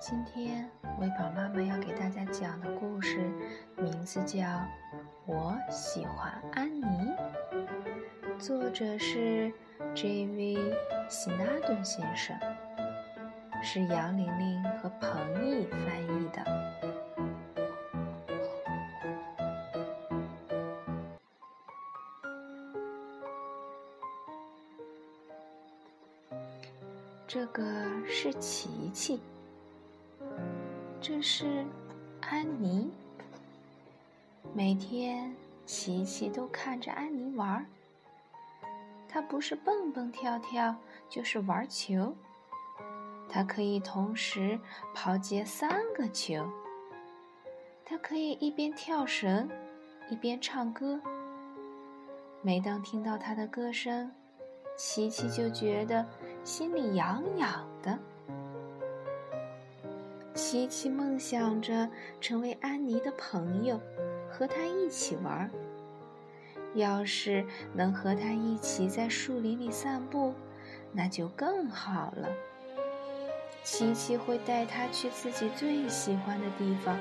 今天维宝妈妈要给大家讲的故事名字叫《我喜欢安妮》，作者是 J.V. 希纳顿先生，是杨玲玲和彭毅翻译的。这个是琪琪。这是安妮。每天，琪琪都看着安妮玩儿。她不是蹦蹦跳跳，就是玩球。她可以同时抛接三个球。她可以一边跳绳，一边唱歌。每当听到她的歌声，琪琪就觉得心里痒痒的。琪琪梦想着成为安妮的朋友，和她一起玩。要是能和她一起在树林里散步，那就更好了。琪琪会带她去自己最喜欢的地方。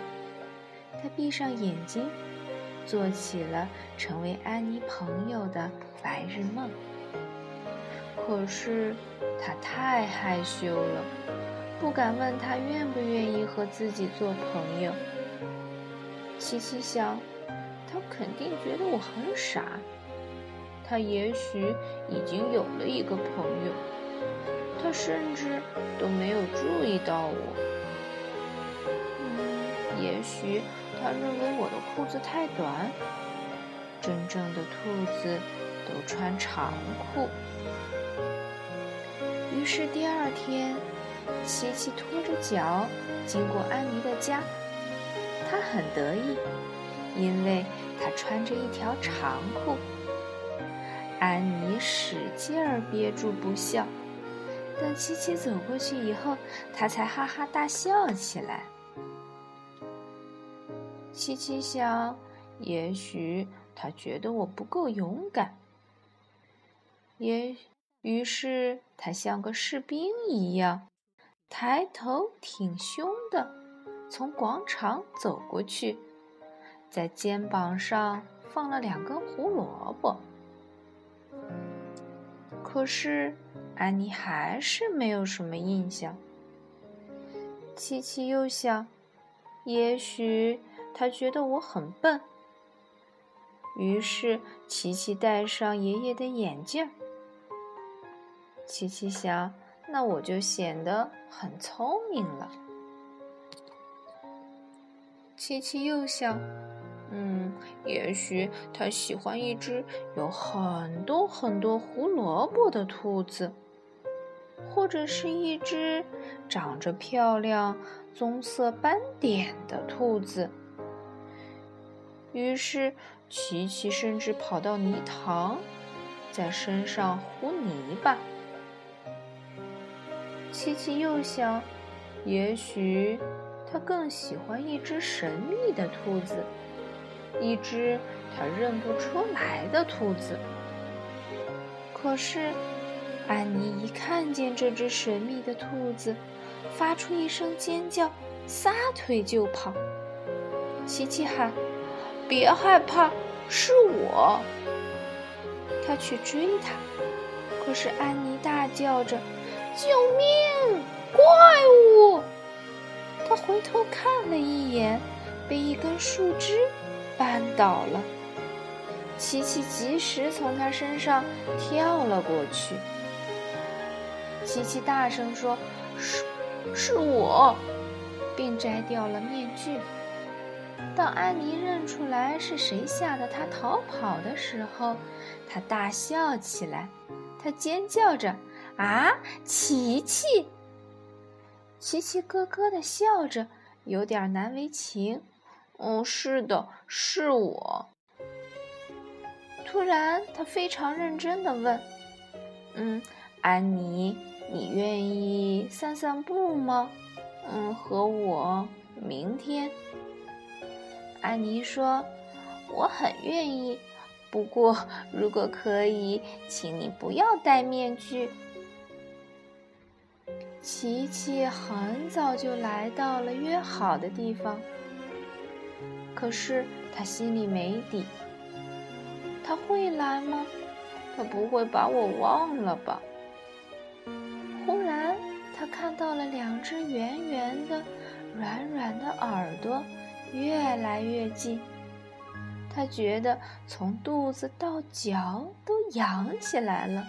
她闭上眼睛，做起了成为安妮朋友的白日梦。可是，他太害羞了。不敢问他愿不愿意和自己做朋友。琪琪想，他肯定觉得我很傻。他也许已经有了一个朋友，他甚至都没有注意到我。嗯，也许他认为我的裤子太短。真正的兔子都穿长裤。于是第二天。琪琪拖着脚经过安妮的家，她很得意，因为她穿着一条长裤。安妮使劲儿憋住不笑，等琪琪走过去以后，她才哈哈大笑起来。琪琪想，也许他觉得我不够勇敢，也于是他像个士兵一样。抬头挺胸的，从广场走过去，在肩膀上放了两根胡萝卜。可是安妮还是没有什么印象。琪琪又想，也许他觉得我很笨。于是琪琪戴上爷爷的眼镜儿。琪琪想。那我就显得很聪明了。琪琪又想，嗯，也许他喜欢一只有很多很多胡萝卜的兔子，或者是一只长着漂亮棕色斑点的兔子。于是，琪琪甚至跑到泥塘，在身上糊泥巴。琪琪又想，也许他更喜欢一只神秘的兔子，一只他认不出来的兔子。可是，安妮一看见这只神秘的兔子，发出一声尖叫，撒腿就跑。琪琪喊：“别害怕，是我！”他去追他，可是安妮大叫着。救命！怪物！他回头看了一眼，被一根树枝绊倒了。琪琪及时从他身上跳了过去。琪琪大声说：“是，是我！”并摘掉了面具。当安妮认出来是谁吓得她逃跑的时候，她大笑起来，她尖叫着。啊，琪琪！琪琪咯咯的笑着，有点难为情。哦，是的，是我。突然，他非常认真的问：“嗯，安妮，你愿意散散步吗？嗯，和我明天。”安妮说：“我很愿意，不过如果可以，请你不要戴面具。”琪琪很早就来到了约好的地方，可是他心里没底。他会来吗？他不会把我忘了吧？忽然，他看到了两只圆圆的、软软的耳朵，越来越近。他觉得从肚子到脚都痒起来了。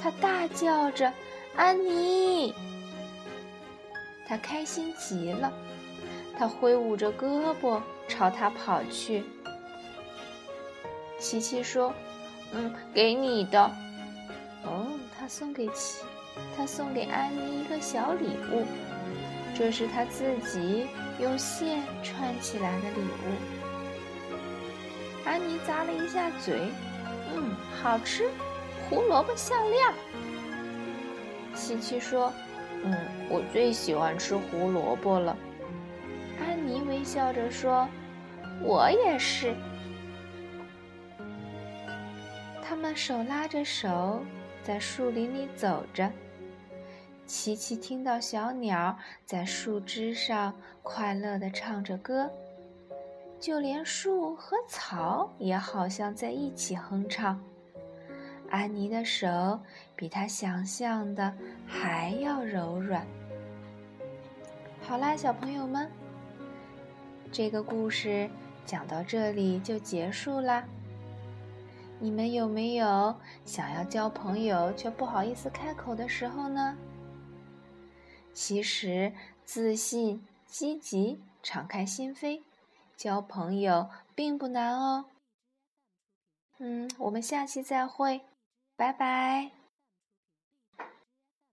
他大叫着：“安妮！”他开心极了，他挥舞着胳膊朝他跑去。琪琪说：“嗯，给你的。”哦，他送给琪，他送给安妮一个小礼物，这是他自己用线串起来的礼物。安妮咂了一下嘴：“嗯，好吃。”胡萝卜项链。琪琪说：“嗯，我最喜欢吃胡萝卜了。”安妮微笑着说：“我也是。”他们手拉着手在树林里走着。琪琪听到小鸟在树枝上快乐地唱着歌，就连树和草也好像在一起哼唱。安妮的手比她想象的还要柔软。好啦，小朋友们，这个故事讲到这里就结束啦。你们有没有想要交朋友却不好意思开口的时候呢？其实，自信、积极、敞开心扉，交朋友并不难哦。嗯，我们下期再会。拜拜。